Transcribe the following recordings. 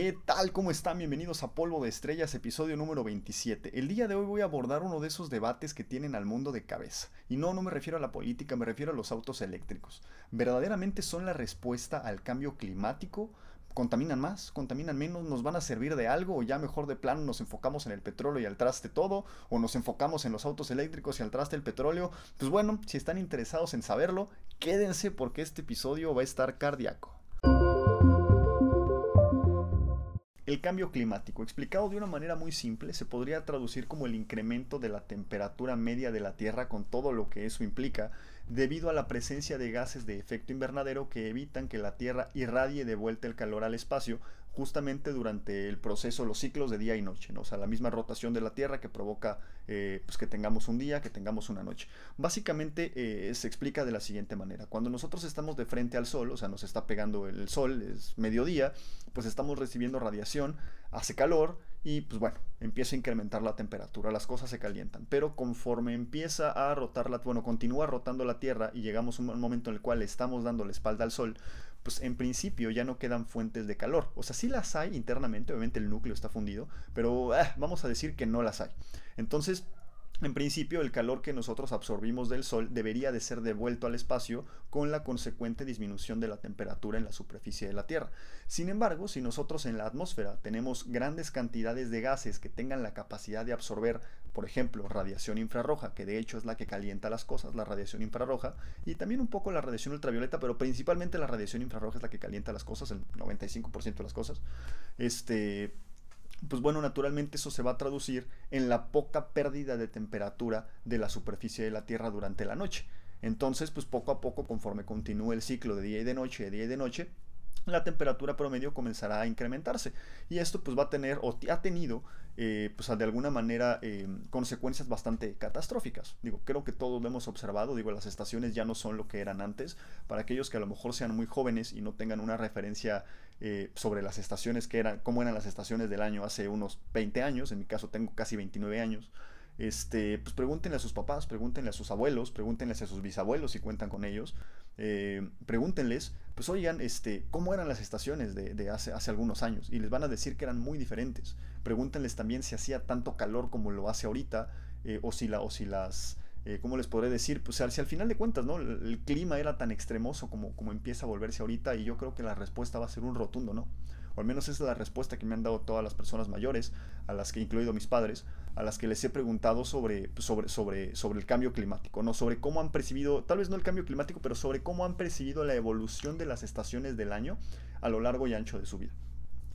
¿Qué tal? ¿Cómo están? Bienvenidos a Polvo de Estrellas, episodio número 27. El día de hoy voy a abordar uno de esos debates que tienen al mundo de cabeza. Y no, no me refiero a la política, me refiero a los autos eléctricos. ¿Verdaderamente son la respuesta al cambio climático? ¿Contaminan más? ¿Contaminan menos? ¿Nos van a servir de algo? ¿O ya mejor de plano nos enfocamos en el petróleo y al traste todo? ¿O nos enfocamos en los autos eléctricos y al traste el petróleo? Pues bueno, si están interesados en saberlo, quédense porque este episodio va a estar cardíaco. El cambio climático, explicado de una manera muy simple, se podría traducir como el incremento de la temperatura media de la Tierra con todo lo que eso implica, debido a la presencia de gases de efecto invernadero que evitan que la Tierra irradie de vuelta el calor al espacio, justamente durante el proceso, los ciclos de día y noche, ¿no? o sea, la misma rotación de la Tierra que provoca eh, pues que tengamos un día, que tengamos una noche. Básicamente eh, se explica de la siguiente manera, cuando nosotros estamos de frente al Sol, o sea, nos está pegando el Sol, es mediodía, pues estamos recibiendo radiación, hace calor, y pues bueno, empieza a incrementar la temperatura, las cosas se calientan, pero conforme empieza a rotar la, bueno, continúa rotando la Tierra y llegamos a un momento en el cual estamos dando la espalda al Sol, pues en principio ya no quedan fuentes de calor. O sea, sí las hay internamente, obviamente el núcleo está fundido, pero ah, vamos a decir que no las hay. Entonces, en principio, el calor que nosotros absorbimos del Sol debería de ser devuelto al espacio con la consecuente disminución de la temperatura en la superficie de la Tierra. Sin embargo, si nosotros en la atmósfera tenemos grandes cantidades de gases que tengan la capacidad de absorber, por ejemplo, radiación infrarroja, que de hecho es la que calienta las cosas, la radiación infrarroja, y también un poco la radiación ultravioleta, pero principalmente la radiación infrarroja es la que calienta las cosas, el 95% de las cosas, este pues bueno, naturalmente eso se va a traducir en la poca pérdida de temperatura de la superficie de la Tierra durante la noche. Entonces, pues poco a poco, conforme continúe el ciclo de día y de noche, de día y de noche, la temperatura promedio comenzará a incrementarse. Y esto pues va a tener o ha tenido eh, pues de alguna manera eh, consecuencias bastante catastróficas. Digo, creo que todos lo hemos observado, digo, las estaciones ya no son lo que eran antes. Para aquellos que a lo mejor sean muy jóvenes y no tengan una referencia eh, sobre las estaciones que eran, cómo eran las estaciones del año hace unos 20 años, en mi caso tengo casi 29 años este, pues pregúntenle a sus papás, pregúntenle a sus abuelos, pregúntenles a sus bisabuelos si cuentan con ellos, eh, pregúntenles, pues oigan, este, cómo eran las estaciones de, hace, hace, algunos años y les van a decir que eran muy diferentes. Pregúntenles también si hacía tanto calor como lo hace ahorita eh, o, si la, o si las... Eh, ¿Cómo les podré decir? Pues si al final de cuentas, ¿no? El, clima era tan extremoso como, empieza a volverse ahorita y yo creo que la respuesta va a ser un rotundo, ¿no? o al menos esa es la respuesta que me han dado todas las personas mayores, a las que incluido mis padres, a las que les he preguntado sobre, sobre el cambio climático, ¿no? sobre cómo han percibido, tal vez no el cambio climático, pero sobre cómo han percibido la evolución de las estaciones del año a lo largo y ancho de su vida.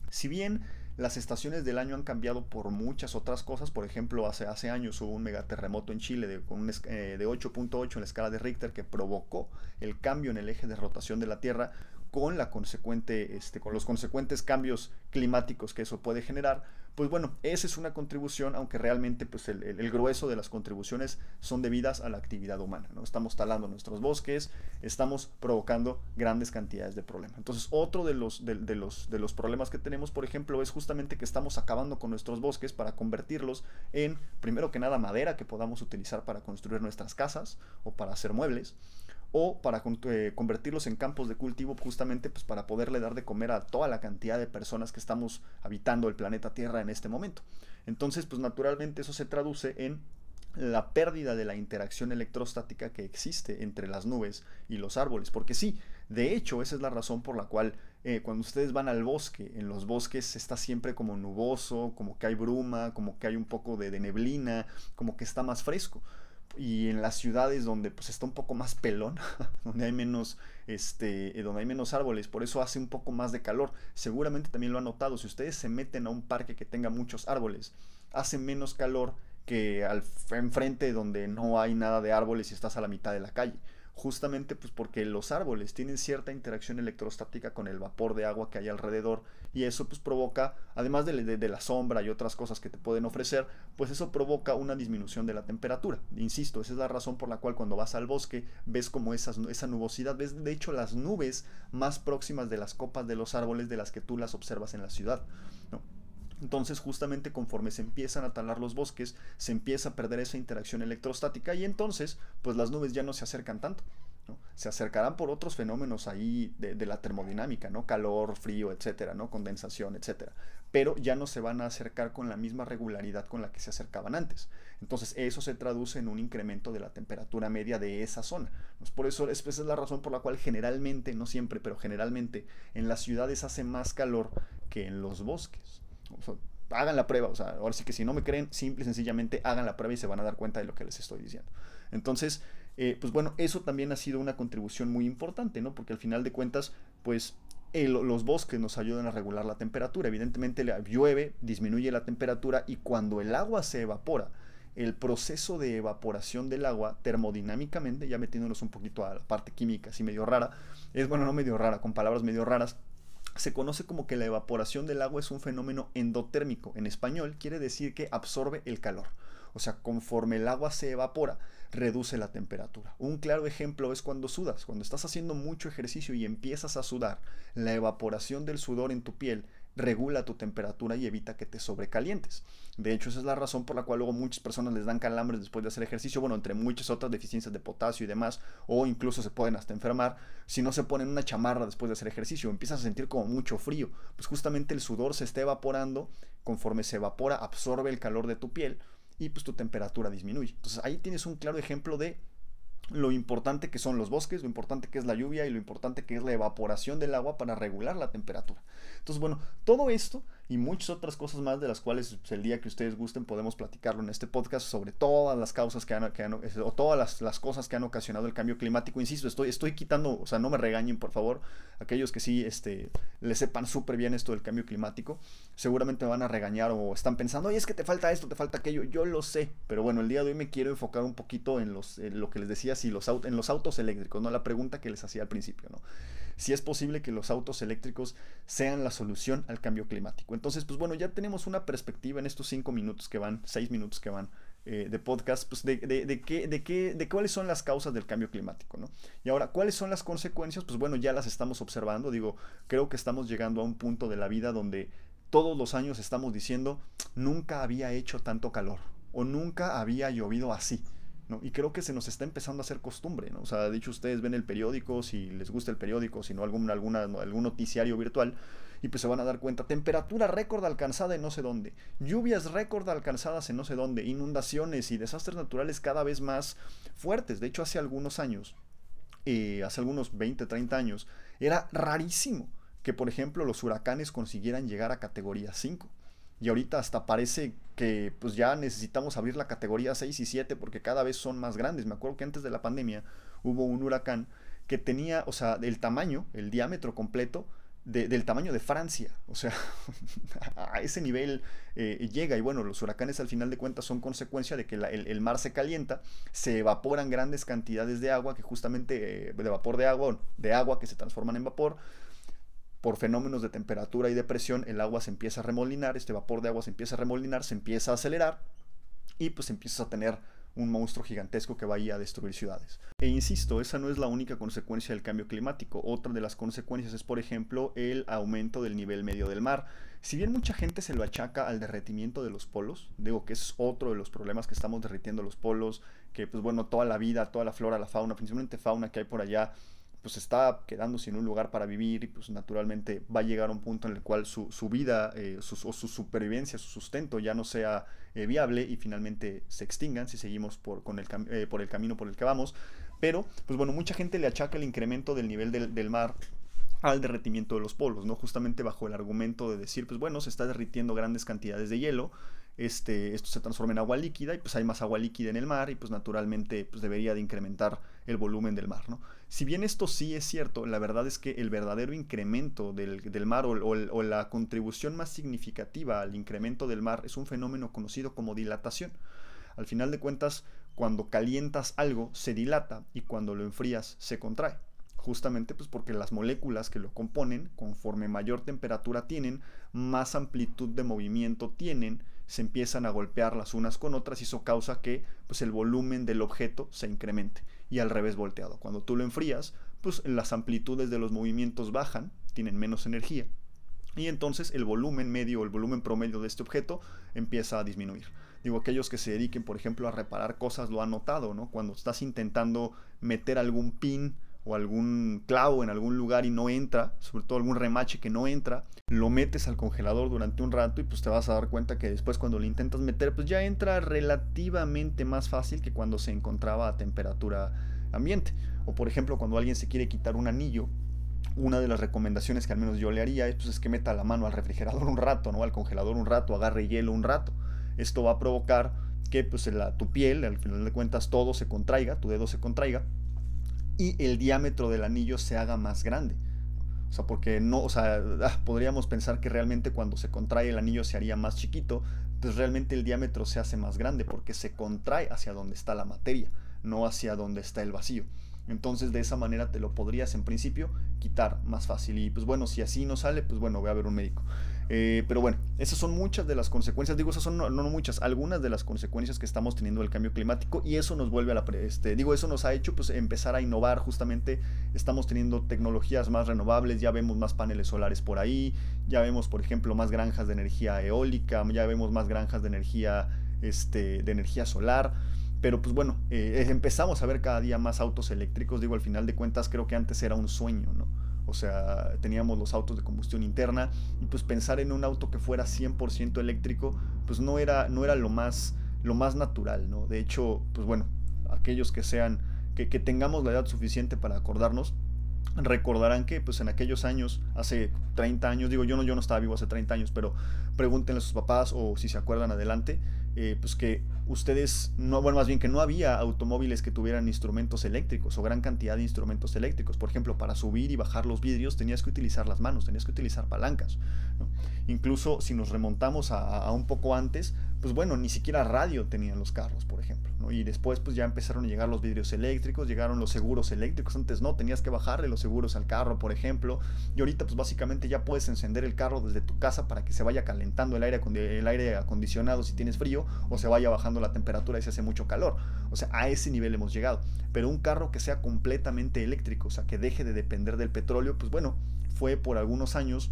Si bien las estaciones del año han cambiado por muchas otras cosas. Por ejemplo, hace, hace años hubo un megaterremoto en Chile de, con eh, de 8.8 en la escala de Richter que provocó el cambio en el eje de rotación de la Tierra con, la consecuente, este, con los consecuentes cambios climáticos que eso puede generar, pues bueno, esa es una contribución, aunque realmente pues el, grueso de las contribuciones son debidas a la actividad humana. ¿no? Estamos talando nuestros bosques, estamos provocando grandes cantidades de problemas. Entonces, otro de los, de, los, de los problemas que tenemos, por ejemplo, es justamente que estamos acabando con nuestros bosques para convertirlos en, primero que nada, madera que podamos utilizar para construir nuestras casas o para hacer muebles o para eh, convertirlos en campos de cultivo justamente pues, para poderle dar de comer a toda la cantidad de personas que estamos habitando el planeta Tierra en este momento. Entonces, pues naturalmente eso se traduce en la pérdida de la interacción electrostática que existe entre las nubes y los árboles. Porque sí, de hecho, esa es la razón por la cual eh, cuando ustedes van al bosque, en los bosques está siempre como nuboso, como que hay bruma, como que hay un poco de neblina, como que está más fresco y en las ciudades donde pues está un poco más pelón, donde hay menos este, donde hay menos árboles, por eso hace un poco más de calor. Seguramente también lo han notado, si ustedes se meten a un parque que tenga muchos árboles, hace menos calor que al enfrente donde no hay nada de árboles y estás a la mitad de la calle justamente pues porque los árboles tienen cierta interacción electrostática con el vapor de agua que hay alrededor y eso pues provoca, además de, la sombra y otras cosas que te pueden ofrecer, pues eso provoca una disminución de la temperatura. Insisto, esa es la razón por la cual cuando vas al bosque ves como esas, esa nubosidad, ves de hecho las nubes más próximas de las copas de los árboles de las que tú las observas en la ciudad. Entonces, justamente conforme se empiezan a talar los bosques, se empieza a perder esa interacción electrostática y entonces, pues las nubes ya no se acercan tanto. Se acercarán por otros fenómenos ahí de, la termodinámica, ¿no? Calor, frío, etcétera, ¿no? Condensación, etcétera. Pero ya no se van a acercar con la misma regularidad con la que se acercaban antes. Entonces, eso se traduce en un incremento de la temperatura media de esa zona. Por eso, esa es la razón por la cual generalmente, no siempre, pero generalmente en las ciudades hace más calor que en los bosques. Hagan la prueba, o sea, ahora sí que si no me creen, simple y sencillamente hagan la prueba y se van a dar cuenta de lo que les estoy diciendo. Entonces, eh, pues bueno, eso también ha sido una contribución muy importante, ¿no? Porque al final de cuentas, pues los bosques nos ayudan a regular la temperatura. Evidentemente llueve, disminuye la temperatura y cuando el agua se evapora, el proceso de evaporación del agua termodinámicamente, ya metiéndonos un poquito a la parte química, así medio rara, es bueno, no medio rara, con palabras medio raras, se conoce como que la evaporación del agua es un fenómeno endotérmico. En español quiere decir que absorbe el calor. O sea, conforme el agua se evapora, reduce la temperatura. Un claro ejemplo es cuando sudas. Cuando estás haciendo mucho ejercicio y empiezas a sudar, la evaporación del sudor en tu piel regula tu temperatura y evita que te sobrecalientes. De hecho, esa es la razón por la cual luego muchas personas les dan calambres después de hacer ejercicio, bueno, entre muchas otras deficiencias de potasio y demás, o incluso se pueden hasta enfermar si no se ponen una chamarra después de hacer ejercicio, empiezas a sentir como mucho frío, pues justamente el sudor se está evaporando, conforme se evapora absorbe el calor de tu piel, y pues tu temperatura disminuye. Entonces ahí tienes un claro ejemplo de lo importante que son los bosques, lo importante que es la lluvia y lo importante que es la evaporación del agua para regular la temperatura. Entonces, bueno, todo esto y muchas otras cosas más de las cuales el día que ustedes gusten podemos platicarlo en este podcast sobre todas las causas que han, que o todas las, cosas que han ocasionado el cambio climático. Insisto, estoy, estoy quitando, o sea, no me regañen por favor, aquellos que sí este, le sepan súper bien esto del cambio climático, seguramente me van a regañar o están pensando, oye, es que te falta esto, te falta aquello, yo lo sé, pero bueno, el día de hoy me quiero enfocar un poquito en, los, lo que les decía, si los, en los autos eléctricos, ¿no? La pregunta que les hacía al principio, ¿no? Si es posible que los autos eléctricos sean la solución al cambio climático. Entonces, pues bueno, ya tenemos una perspectiva en estos cinco minutos que van, seis minutos que van eh, de podcast, pues de, de, qué, de, qué, de cuáles son las causas del cambio climático, ¿no? Y ahora, ¿cuáles son las consecuencias? Pues bueno, ya las estamos observando, digo, creo que estamos llegando a un punto de la vida donde todos los años estamos diciendo, nunca había hecho tanto calor o nunca había llovido así. Y creo que se nos está empezando a hacer costumbre, ¿no? O sea, dicho ustedes ven el periódico, si les gusta el periódico, si no algún, alguna, algún noticiario virtual, y pues se van a dar cuenta, temperatura récord alcanzada en no sé dónde, lluvias récord alcanzadas en no sé dónde, inundaciones y desastres naturales cada vez más fuertes. De hecho, hace algunos años, eh, hace algunos 20, 30 años, era rarísimo que, por ejemplo, los huracanes consiguieran llegar a categoría 5. Y ahorita hasta parece que pues ya necesitamos abrir la categoría 6 y 7 porque cada vez son más grandes. Me acuerdo que antes de la pandemia hubo un huracán que tenía, o sea, el tamaño, el diámetro completo, del tamaño de Francia. O sea, a ese nivel eh, llega. Y bueno, los huracanes al final de cuentas son consecuencia de que el, mar se calienta, se evaporan grandes cantidades de agua, que justamente, eh, de vapor de agua, de agua que se transforman en vapor. Por fenómenos de temperatura y de presión, el agua se empieza a remolinar, este vapor de agua se empieza a remolinar, se empieza a acelerar y pues empiezas a tener un monstruo gigantesco que vaya a destruir ciudades. E insisto, esa no es la única consecuencia del cambio climático. Otra de las consecuencias es, por ejemplo, el aumento del nivel medio del mar. Si bien mucha gente se lo achaca al derretimiento de los polos, digo que es otro de los problemas que estamos derritiendo los polos, que pues bueno, toda la vida, toda la flora, la fauna, principalmente fauna que hay por allá, pues está quedando sin un lugar para vivir y pues naturalmente va a llegar a un punto en el cual su, vida eh, su, o su supervivencia, su sustento ya no sea eh, viable y finalmente se extingan si seguimos por, con el, eh, por el camino por el que vamos. Pero, pues bueno, mucha gente le achaca el incremento del nivel del, del mar al derretimiento de los polos, ¿no? Justamente bajo el argumento de decir, pues bueno, se está derritiendo grandes cantidades de hielo, este, esto se transforma en agua líquida y pues hay más agua líquida en el mar y pues naturalmente pues debería de incrementar el volumen del mar, ¿no? Si bien esto sí es cierto, la verdad es que el verdadero incremento del, mar o, la contribución más significativa al incremento del mar es un fenómeno conocido como dilatación. Al final de cuentas, cuando calientas algo se dilata y cuando lo enfrías se contrae justamente pues porque las moléculas que lo componen, conforme mayor temperatura tienen, más amplitud de movimiento tienen, se empiezan a golpear las unas con otras y eso causa que pues, el volumen del objeto se incremente y al revés volteado. Cuando tú lo enfrías, pues las amplitudes de los movimientos bajan, tienen menos energía y entonces el volumen medio el volumen promedio de este objeto empieza a disminuir. Digo, aquellos que se dediquen, por ejemplo, a reparar cosas lo han notado, ¿no? Cuando estás intentando meter algún pin o algún clavo en algún lugar y no entra, sobre todo algún remache que no entra, lo metes al congelador durante un rato y pues te vas a dar cuenta que después cuando lo intentas meter pues ya entra relativamente más fácil que cuando se encontraba a temperatura ambiente. O por ejemplo cuando alguien se quiere quitar un anillo, una de las recomendaciones que al menos yo le haría es, pues, es que meta la mano al refrigerador un rato, ¿no? al congelador un rato, agarre hielo un rato. Esto va a provocar que pues, la, tu piel, al final de cuentas, todo se contraiga, tu dedo se contraiga y el diámetro del anillo se haga más grande. O sea, porque no, o sea, ah, podríamos pensar que realmente cuando se contrae el anillo se haría más chiquito, pues realmente el diámetro se hace más grande porque se contrae hacia donde está la materia, no hacia donde está el vacío. Entonces de esa manera te lo podrías en principio quitar más fácil. Y pues bueno, si así no sale, pues bueno, voy a ver un médico. Eh, pero bueno, esas son muchas de las consecuencias, digo, esas son no, muchas, algunas de las consecuencias que estamos teniendo del cambio climático y eso nos vuelve a la, este, digo, eso nos ha hecho pues empezar a innovar, justamente estamos teniendo tecnologías más renovables, ya vemos más paneles solares por ahí, ya vemos por ejemplo más granjas de energía eólica, ya vemos más granjas de energía, este, de energía solar. Pero pues bueno, eh, empezamos a ver cada día más autos eléctricos. Digo, al final de cuentas creo que antes era un sueño, ¿no? O sea, teníamos los autos de combustión interna y pues pensar en un auto que fuera 100% eléctrico, pues no era, no era lo, más, lo más natural, ¿no? De hecho, pues bueno, aquellos que sean, que, que tengamos la edad suficiente para acordarnos, recordarán que pues en aquellos años, hace 30 años, digo yo no, yo no estaba vivo hace 30 años, pero pregúntenle a sus papás o si se acuerdan adelante, eh, pues que ustedes, no, bueno, más bien que no había automóviles que tuvieran instrumentos eléctricos o gran cantidad de instrumentos eléctricos. Por ejemplo, para subir y bajar los vidrios tenías que utilizar las manos, tenías que utilizar palancas. Incluso si nos remontamos a, un poco antes, pues bueno, ni siquiera radio tenían los carros, por ejemplo. Y después pues ya empezaron a llegar los vidrios eléctricos, llegaron los seguros eléctricos. Antes no, tenías que bajarle los seguros al carro, por ejemplo. Y ahorita pues básicamente ya puedes encender el carro desde tu casa para que se vaya calentando el aire, el aire acondicionado si tienes frío o se vaya bajando la temperatura y se hace mucho calor. O sea, a ese nivel hemos llegado. Pero un carro que sea completamente eléctrico, o sea, que deje de depender del petróleo, pues bueno, fue por algunos años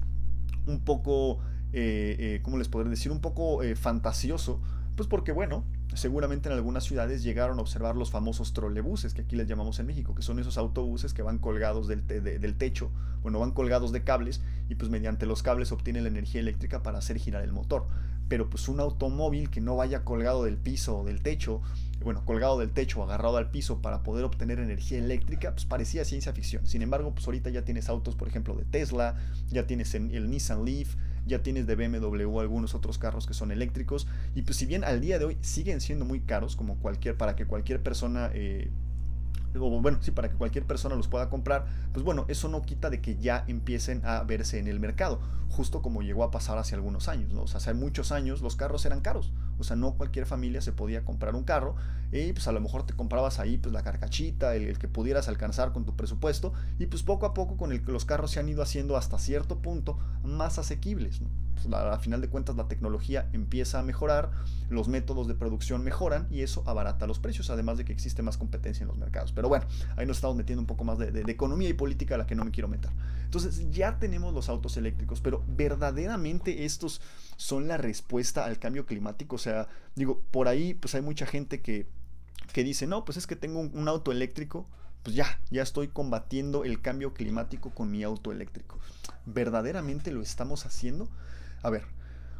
un poco, eh, eh, ¿cómo les podré decir? Un poco eh, fantasioso, pues porque bueno, seguramente en algunas ciudades llegaron a observar los famosos trolebuses, que aquí les llamamos en México, que son esos autobuses que van colgados del, del, techo, bueno, van colgados de cables y pues mediante los cables obtienen la energía eléctrica para hacer girar el motor. Pero pues un automóvil que no vaya colgado del piso o del techo, bueno, colgado del techo agarrado al piso para poder obtener energía eléctrica, pues parecía ciencia ficción. Sin embargo, pues ahorita ya tienes autos, por ejemplo, de Tesla, ya tienes el Nissan Leaf, ya tienes de BMW algunos otros carros que son eléctricos y pues si bien al día de hoy siguen siendo muy caros como cualquier para que cualquier persona eh, bueno, sí, para que cualquier persona los pueda comprar, pues bueno, eso no quita de que ya empiecen a verse en el mercado, justo como llegó a pasar hace algunos años, ¿no? O sea, hace muchos años los carros eran caros, o sea, no cualquier familia se podía comprar un carro y pues a lo mejor te comprabas ahí pues la carcachita, el, que pudieras alcanzar con tu presupuesto y pues poco a poco con el que los carros se han ido haciendo hasta cierto punto más asequibles, ¿no? Pues, a, final de cuentas la tecnología empieza a mejorar, los métodos de producción mejoran y eso abarata los precios, además de que existe más competencia en los mercados. Pero bueno, ahí nos estamos metiendo un poco más de, economía y política a la que no me quiero meter. Entonces ya tenemos los autos eléctricos, pero verdaderamente estos son la respuesta al cambio climático. O sea, digo, por ahí pues hay mucha gente que, que dice, no, pues es que tengo un auto eléctrico pues ya, ya estoy combatiendo el cambio climático con mi auto eléctrico. ¿Verdaderamente lo estamos haciendo? A ver,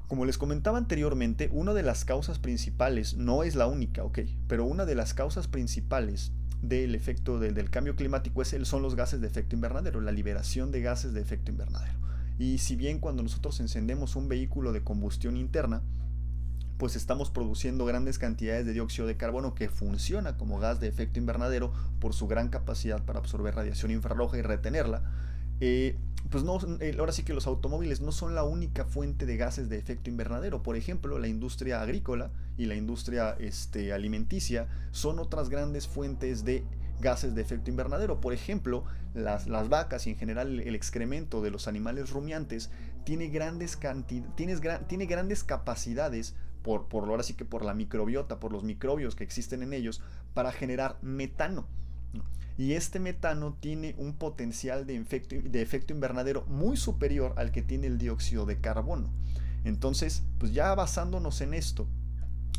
como les comentaba anteriormente, una de las causas principales, no es la única, ok, pero una de las causas principales del efecto del cambio climático es el, son los gases de efecto invernadero, la liberación de gases de efecto invernadero. Y si bien cuando nosotros encendemos un vehículo de combustión interna, pues estamos produciendo grandes cantidades de dióxido de carbono que funciona como gas de efecto invernadero por su gran capacidad para absorber radiación infrarroja y retenerla, eh, pues no, eh, ahora sí que los automóviles no son la única fuente de gases de efecto invernadero. Por ejemplo, la industria agrícola y la industria este, alimenticia son otras grandes fuentes de gases de efecto invernadero. Por ejemplo, las, las vacas y en general el, excremento de los animales rumiantes tiene grandes, tienes, tiene grandes capacidades por, por ahora sí que por la microbiota, por los microbios que existen en ellos, para generar metano. Y este metano tiene un potencial de efecto, de efecto invernadero muy superior al que tiene el dióxido de carbono. Entonces, pues ya basándonos en esto,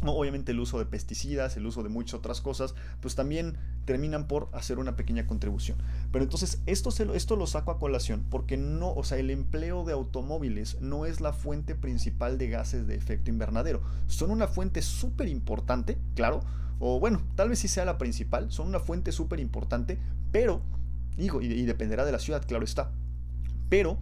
obviamente el uso de pesticidas, el uso de muchas otras cosas, pues también terminan por hacer una pequeña contribución. Pero entonces esto, se esto lo saco a colación porque no, o sea, el empleo de automóviles no es la fuente principal de gases de efecto invernadero. Son una fuente súper importante, claro, o bueno, tal vez sí sea la principal, son una fuente súper importante, pero, digo, y, dependerá de la ciudad, claro está, pero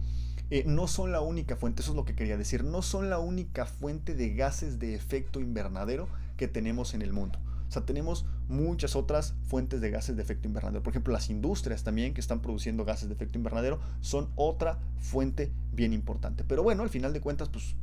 eh, no son la única fuente, eso es lo que quería decir, no son la única fuente de gases de efecto invernadero que tenemos en el mundo. O sea, tenemos muchas otras fuentes de gases de efecto invernadero. Por ejemplo, las industrias también que están produciendo gases de efecto invernadero son otra fuente bien importante. Pero bueno, al final de cuentas, pues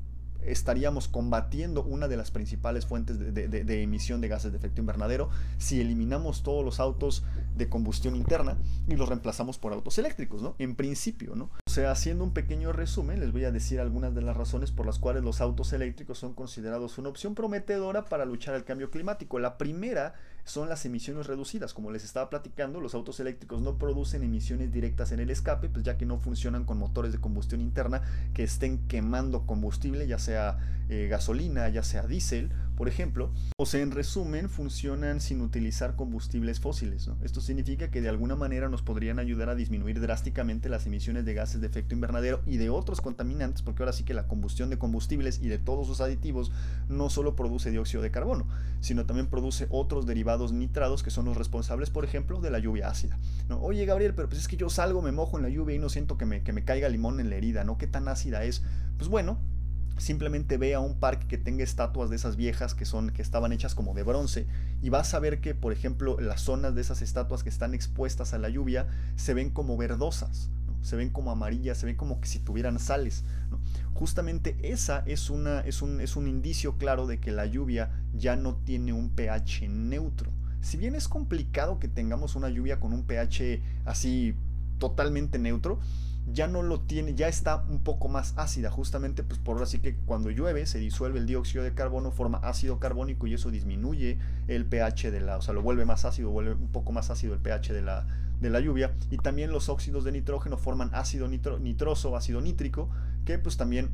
estaríamos combatiendo una de las principales fuentes de, emisión de gases de efecto invernadero si eliminamos todos los autos de combustión interna y los reemplazamos por autos eléctricos, ¿no? En principio, ¿no? O sea, haciendo un pequeño resumen, les voy a decir algunas de las razones por las cuales los autos eléctricos son considerados una opción prometedora para luchar al cambio climático. La primera son las emisiones reducidas. Como les estaba platicando, los autos eléctricos no producen emisiones directas en el escape, pues ya que no funcionan con motores de combustión interna que estén quemando combustible, ya sea eh, gasolina, ya sea diésel, por ejemplo. O sea, en resumen, funcionan sin utilizar combustibles fósiles. Esto significa que de alguna manera nos podrían ayudar a disminuir drásticamente las emisiones de gases de efecto invernadero y de otros contaminantes, porque ahora sí que la combustión de combustibles y de todos sus aditivos no solo produce dióxido de carbono, sino también produce otros derivados nitrados que son los responsables, por ejemplo, de la lluvia ácida. ¿no? Oye, Gabriel, pero pues es que yo salgo, me mojo en la lluvia y no siento que me, que me caiga limón en la herida, ¿no? ¿Qué tan ácida es? Pues bueno, simplemente ve a un parque que tenga estatuas de esas viejas que son que estaban hechas como de bronce y vas a ver que por ejemplo las zonas de esas estatuas que están expuestas a la lluvia se ven como verdosas se ven como amarillas se ven como que si tuvieran sales justamente esa es una es un, es un indicio claro de que la lluvia ya no tiene un pH neutro. Si bien es complicado que tengamos una lluvia con un pH así totalmente neutro ya no lo tiene, ya está un poco más ácida, justamente pues por así que cuando llueve se disuelve el dióxido de carbono, forma ácido carbónico y eso disminuye el pH de la, o sea, lo vuelve más ácido, vuelve un poco más ácido el pH de la, de la lluvia y también los óxidos de nitrógeno forman ácido nitroso, ácido nítrico, que pues también,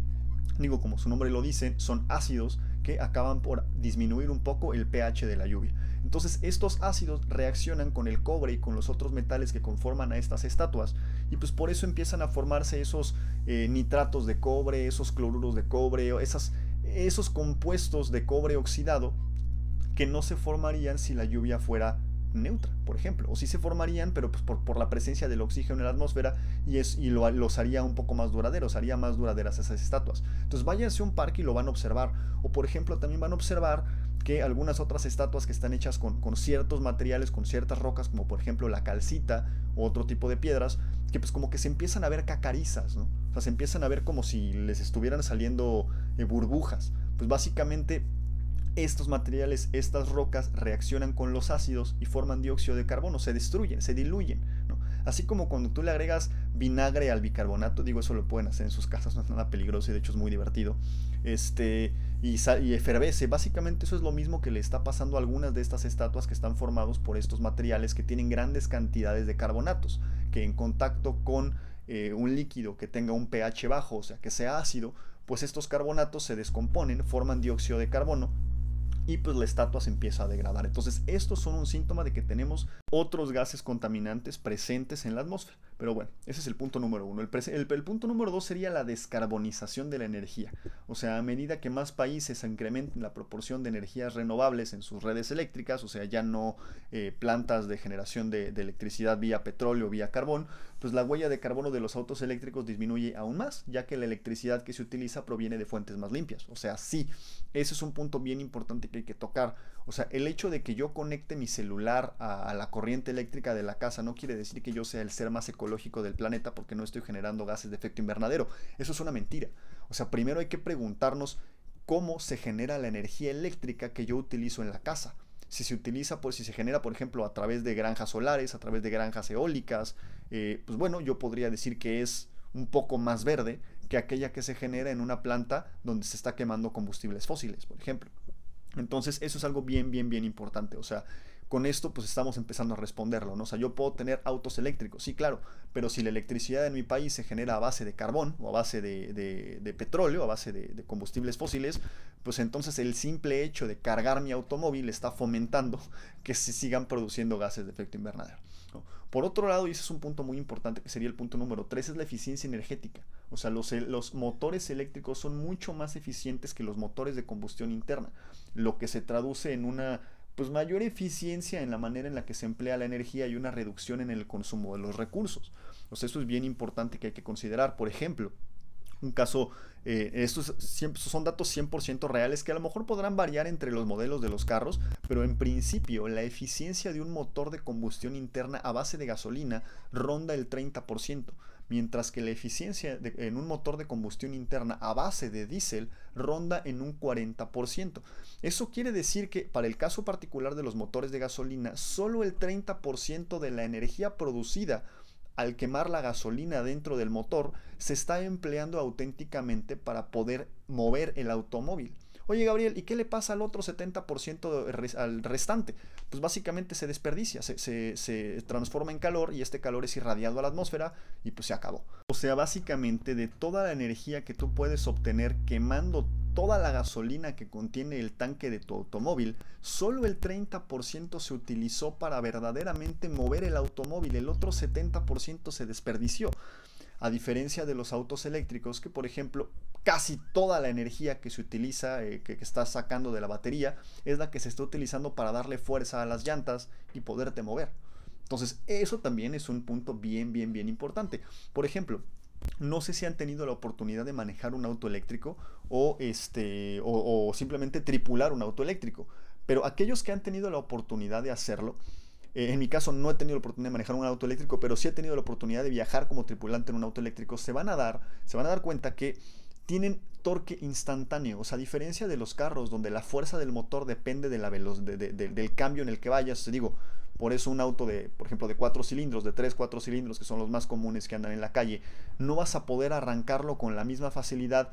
digo como su nombre lo dice, son ácidos que acaban por disminuir un poco el pH de la lluvia. Entonces estos ácidos reaccionan con el cobre y con los otros metales que conforman a estas estatuas y pues por eso empiezan a formarse esos eh, nitratos de cobre, esos cloruros de cobre, esas, esos compuestos de cobre oxidado que no se formarían si la lluvia fuera neutra, por ejemplo, o si se formarían, pero pues por, por la presencia del oxígeno en la atmósfera y, es, y lo, los haría un poco más duraderos, haría más duraderas esas estatuas. Entonces váyanse a un parque y lo van a observar, o por ejemplo también van a observar que algunas otras estatuas que están hechas con, ciertos materiales, con ciertas rocas, como por ejemplo la calcita o otro tipo de piedras, que pues como que se empiezan a ver cacarizas, ¿no? O sea, se empiezan a ver como si les estuvieran saliendo eh, burbujas. Pues básicamente estos materiales, estas rocas reaccionan con los ácidos y forman dióxido de carbono, se destruyen, se diluyen. Así como cuando tú le agregas vinagre al bicarbonato, digo, eso lo pueden hacer en sus casas, no es nada peligroso y de hecho es muy divertido. Este, y, y efervece. Básicamente eso es lo mismo que le está pasando a algunas de estas estatuas que están formados por estos materiales que tienen grandes cantidades de carbonatos, que en contacto con eh, un líquido que tenga un pH bajo, o sea, que sea ácido, pues estos carbonatos se descomponen, forman dióxido de carbono y pues la estatua se empieza a degradar. Entonces estos son un síntoma de que tenemos otros gases contaminantes presentes en la atmósfera. Pero bueno, ese es el punto número uno. El, el, punto número dos sería la descarbonización de la energía. O sea, a medida que más países incrementen la proporción de energías renovables en sus redes eléctricas, o sea, ya no eh, plantas de generación de, electricidad vía petróleo, vía carbón, pues la huella de carbono de los autos eléctricos disminuye aún más, ya que la electricidad que se utiliza proviene de fuentes más limpias. O sea, sí, ese es un punto bien importante que hay que tocar. O sea, el hecho de que yo conecte mi celular a, la corriente eléctrica de la casa no quiere decir que yo sea el ser más ecológico del planeta porque no estoy generando gases de efecto invernadero. Eso es una mentira. O sea, primero hay que preguntarnos cómo se genera la energía eléctrica que yo utilizo en la casa. Si se utiliza, pues si se genera, por ejemplo, a través de granjas solares, a través de granjas eólicas, eh, pues bueno, yo podría decir que es un poco más verde que aquella que se genera en una planta donde se está quemando combustibles fósiles, por ejemplo. Entonces, eso es algo bien, bien, bien importante. O sea, con esto pues estamos empezando a responderlo, ¿no? O sea, yo puedo tener autos eléctricos, sí, claro, pero si la electricidad en mi país se genera a base de carbón o a base de, petróleo, a base de, combustibles fósiles, pues entonces el simple hecho de cargar mi automóvil está fomentando que se sigan produciendo gases de efecto invernadero. Por otro lado, y ese es un punto muy importante, que sería el punto número 3, es la eficiencia energética. O sea, los, los motores eléctricos son mucho más eficientes que los motores de combustión interna, lo que se traduce en una pues mayor eficiencia en la manera en la que se emplea la energía y una reducción en el consumo de los recursos. Sea, eso es bien importante que hay que considerar. Por ejemplo, un caso, eh, estos son datos 100% reales que a lo mejor podrán variar entre los modelos de los carros, pero en principio la eficiencia de un motor de combustión interna a base de gasolina ronda el 30% mientras que la eficiencia en un motor de combustión interna a base de diésel ronda en un 40%. Eso quiere decir que para el caso particular de los motores de gasolina, solo el 30% de la energía producida al quemar la gasolina dentro del motor se está empleando auténticamente para poder mover el automóvil. Oye, Gabriel, ¿y qué le pasa al otro 70% al restante? Pues básicamente se desperdicia, se, transforma en calor y este calor es irradiado a la atmósfera y pues se acabó. O sea, básicamente de toda la energía que tú puedes obtener quemando toda la gasolina que contiene el tanque de tu automóvil, solo el 30% se utilizó para verdaderamente mover el automóvil, el otro 70% se desperdició. A diferencia de los autos eléctricos, que por ejemplo casi toda la energía que se utiliza, eh, que, estás sacando de la batería, es la que se está utilizando para darle fuerza a las llantas y poderte mover. Entonces, eso también es un punto bien, bien, bien importante. Por ejemplo, no sé si han tenido la oportunidad de manejar un auto eléctrico o, este, o, simplemente tripular un auto eléctrico. Pero aquellos que han tenido la oportunidad de hacerlo, eh, en mi caso no he tenido la oportunidad de manejar un auto eléctrico, pero sí he tenido la oportunidad de viajar como tripulante en un auto eléctrico, se van a dar, se van a dar cuenta que tienen torque instantáneo. O sea, a diferencia de los carros donde la fuerza del motor depende de la del cambio en el que vayas. Digo, por eso un auto de, por ejemplo, de cuatro cilindros, de tres, cuatro cilindros, que son los más comunes que andan en la calle, no vas a poder arrancarlo con la misma facilidad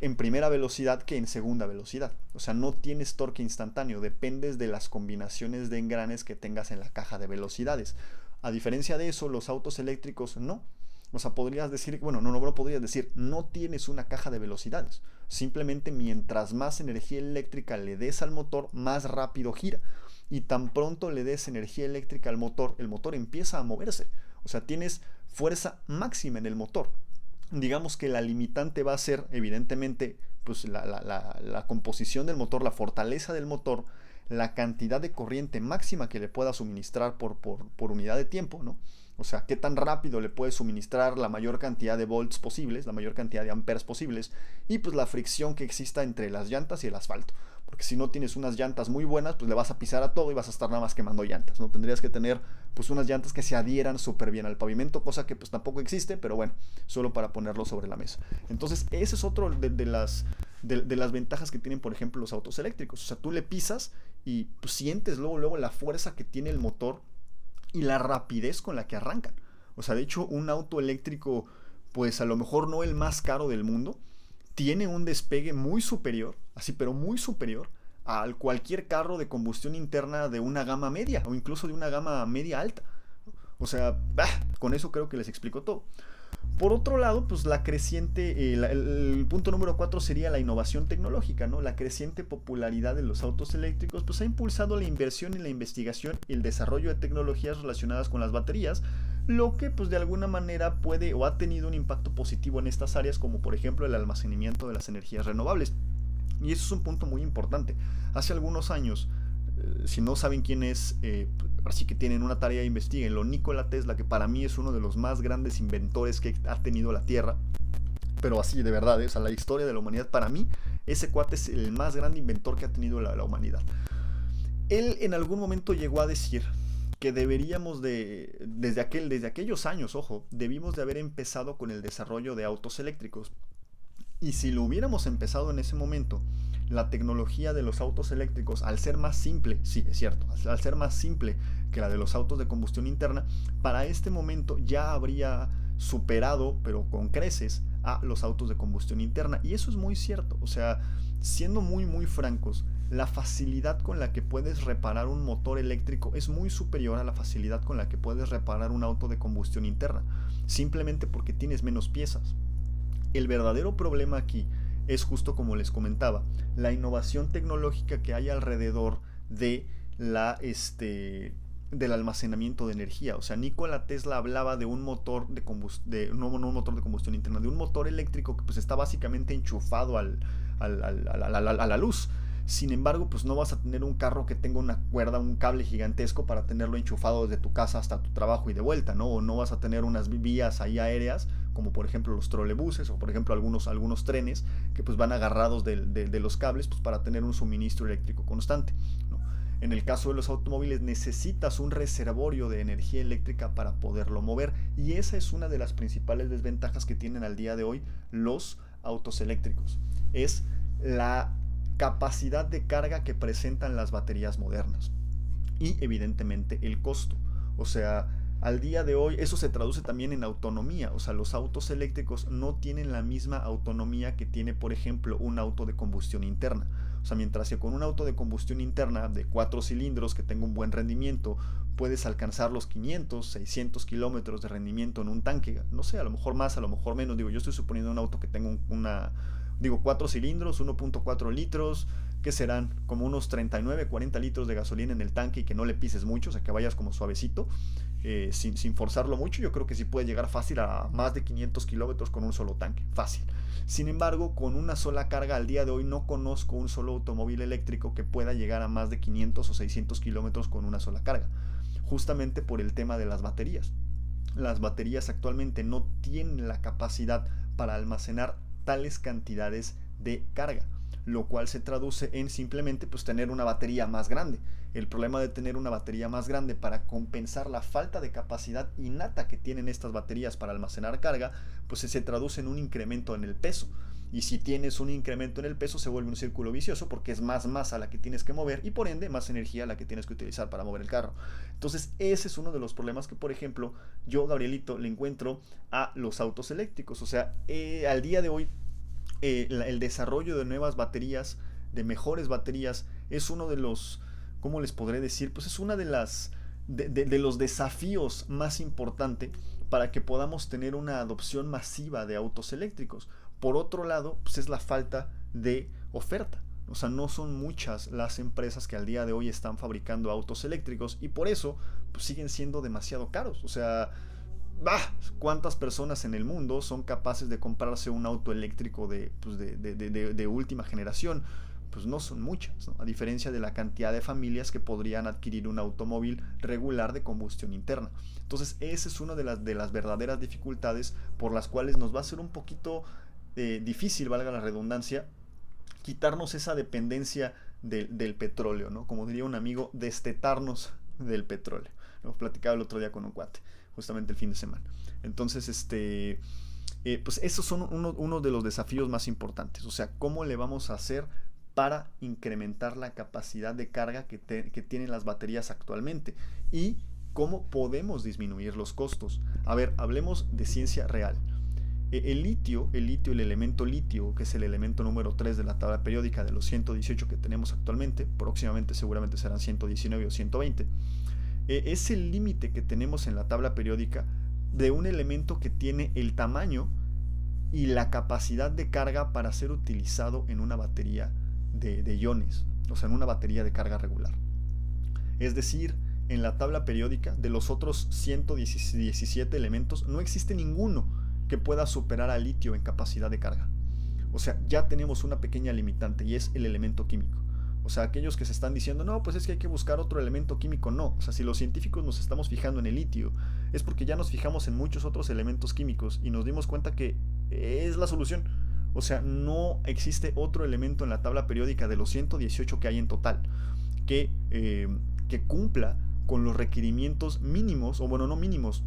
en primera velocidad que en segunda velocidad. O sea, no tienes torque instantáneo, dependes de las combinaciones de engranes que tengas en la caja de velocidades. A diferencia de eso, los autos eléctricos no. O sea, podrías decir, bueno, no, no lo podrías decir, no tienes una caja de velocidades. Simplemente mientras más energía eléctrica le des al motor, más rápido gira. Y tan pronto le des energía eléctrica al motor, el motor empieza a moverse. O sea, tienes fuerza máxima en el motor. Digamos que la limitante va a ser, evidentemente, pues la, la composición del motor, la fortaleza del motor, la cantidad de corriente máxima que le pueda suministrar por, por, por unidad de tiempo, ¿no? O sea, qué tan rápido le puedes suministrar la mayor cantidad de volts posibles, la mayor cantidad de amperes posibles, y pues la fricción que exista entre las llantas y el asfalto. Porque si no tienes unas llantas muy buenas, pues le vas a pisar a todo y vas a estar nada más quemando llantas, ¿no? Tendrías que tener pues unas llantas que se adhieran súper bien al pavimento, cosa que pues tampoco existe, pero bueno, solo para ponerlo sobre la mesa. Entonces, ese es otro de, las, de, las ventajas que tienen, por ejemplo, los autos eléctricos. O sea, tú le pisas y pues, sientes luego, luego la fuerza que tiene el motor y la rapidez con la que arrancan. O sea, de hecho, un auto eléctrico, pues a lo mejor no el más caro del mundo, tiene un despegue muy superior, así, pero muy superior al cualquier carro de combustión interna de una gama media o incluso de una gama media alta. O sea, con eso creo que les explico todo. Por otro lado, pues la creciente, el, el, punto número 4 sería la innovación tecnológica, ¿no? La creciente popularidad de los autos eléctricos, pues ha impulsado la inversión en la investigación y el desarrollo de tecnologías relacionadas con las baterías, lo que pues de alguna manera puede o ha tenido un impacto positivo en estas áreas, como por ejemplo el almacenamiento de las energías renovables. Y eso es un punto muy importante. Hace algunos años, eh, si no saben quién es, eh, así que tienen una tarea, lo Nikola Tesla, que para mí es uno de los más grandes inventores que ha tenido la Tierra. Pero así, de verdad, ¿eh? o sea, la historia de la humanidad, para mí, ese cuate es el más grande inventor que ha tenido la, la humanidad. Él en algún momento llegó a decir que deberíamos de, desde, aquel, desde aquellos años, ojo, debimos de haber empezado con el desarrollo de autos eléctricos. Y si lo hubiéramos empezado en ese momento, la tecnología de los autos eléctricos, al ser más simple, sí, es cierto, al ser más simple que la de los autos de combustión interna, para este momento ya habría superado, pero con creces, a los autos de combustión interna. Y eso es muy cierto. O sea, siendo muy, muy francos, la facilidad con la que puedes reparar un motor eléctrico es muy superior a la facilidad con la que puedes reparar un auto de combustión interna, simplemente porque tienes menos piezas. El verdadero problema aquí es justo como les comentaba, la innovación tecnológica que hay alrededor de la este del almacenamiento de energía. O sea, Nikola Tesla hablaba de un motor de, de no, un motor de combustión interna, de un motor eléctrico que pues está básicamente enchufado al, a la luz. Sin embargo, pues no vas a tener un carro que tenga una cuerda, un cable gigantesco para tenerlo enchufado desde tu casa hasta tu trabajo y de vuelta, ¿no? O no vas a tener unas vías ahí aéreas, como por ejemplo los trolebuses o por ejemplo algunos, algunos trenes que pues van agarrados de, los cables pues para tener un suministro eléctrico constante. En el caso de los automóviles necesitas un reservorio de energía eléctrica para poderlo mover y esa es una de las principales desventajas que tienen al día de hoy los autos eléctricos. Es la capacidad de carga que presentan las baterías modernas y evidentemente el costo. O sea, al día de hoy eso se traduce también en autonomía, o sea, los autos eléctricos no tienen la misma autonomía que tiene, por ejemplo, un auto de combustión interna. O sea, mientras que con un auto de combustión interna de cuatro cilindros que tenga un buen rendimiento, puedes alcanzar los 500, 600 kilómetros de rendimiento en un tanque. No sé, a lo mejor más, a lo mejor menos. Digo, yo estoy suponiendo un auto que tenga una, digo, 4 cilindros, 1.4 litros, que serán como unos 39, 40 litros de gasolina en el tanque y que no le pises mucho, o sea, que vayas como suavecito, eh, sin, forzarlo mucho, yo creo que sí puede llegar fácil a más de 500 kilómetros con un solo tanque, fácil. Sin embargo, con una sola carga al día de hoy no conozco un solo automóvil eléctrico que pueda llegar a más de 500 o 600 kilómetros con una sola carga, justamente por el tema de las baterías. Las baterías actualmente no tienen la capacidad para almacenar tales cantidades de carga, lo cual se traduce en simplemente pues, tener una batería más grande. El problema de tener una batería más grande para compensar la falta de capacidad innata que tienen estas baterías para almacenar carga, pues se traduce en un incremento en el peso. Y si tienes un incremento en el peso, se vuelve un círculo vicioso porque es más masa la que tienes que mover y por ende más energía la que tienes que utilizar para mover el carro. Entonces, ese es uno de los problemas que, por ejemplo, yo, Gabrielito, le encuentro a los autos eléctricos. O sea, eh, al día de hoy, eh, el desarrollo de nuevas baterías, de mejores baterías, es uno de los ¿cómo les podré decir? Pues es una de las de, los desafíos más importantes para que podamos tener una adopción masiva de autos eléctricos. Por otro lado, pues es la falta de oferta. O sea, no son muchas las empresas que al día de hoy están fabricando autos eléctricos y por eso pues, siguen siendo demasiado caros. O sea, bah, ¿cuántas personas en el mundo son capaces de comprarse un auto eléctrico de, pues, de última generación? Pues no son muchas, a diferencia de la cantidad de familias que podrían adquirir un automóvil regular de combustión interna. Entonces, esa es una de las, de las verdaderas dificultades por las cuales nos va a ser un poquito eh, difícil, valga la redundancia, quitarnos esa dependencia del petróleo, ¿no? Como diría un amigo, destetarnos del petróleo. Lo platicaba el otro día con un cuate, justamente el fin de semana. Entonces, este... Eh, pues esos son uno, uno, de los desafíos más importantes. O sea, ¿cómo le vamos a hacer para incrementar la capacidad de carga que, tienen las baterías actualmente y cómo podemos disminuir los costos. A ver, hablemos de ciencia real. E, el litio, el litio, el elemento litio, que es el elemento número 3 de la tabla periódica de los 118 que tenemos actualmente, próximamente seguramente serán 119 o 120, e, es el límite que tenemos en la tabla periódica de un elemento que tiene el tamaño y la capacidad de carga para ser utilizado en una batería de, iones, o sea, en una batería de carga regular. Es decir, en la tabla periódica de los otros 117 elementos no existe ninguno que pueda superar al litio en capacidad de carga. O sea, ya tenemos una pequeña limitante y es el elemento químico. O sea, aquellos que se están diciendo, no, pues es que hay que buscar otro elemento químico, no. O sea, si los científicos nos estamos fijando en el litio, es porque ya nos fijamos en muchos otros elementos químicos y nos dimos cuenta que es la solución. O sea, no existe otro elemento en la tabla periódica de los 118 que hay en total que, eh, que cumpla con los requerimientos mínimos, o bueno, no mínimos,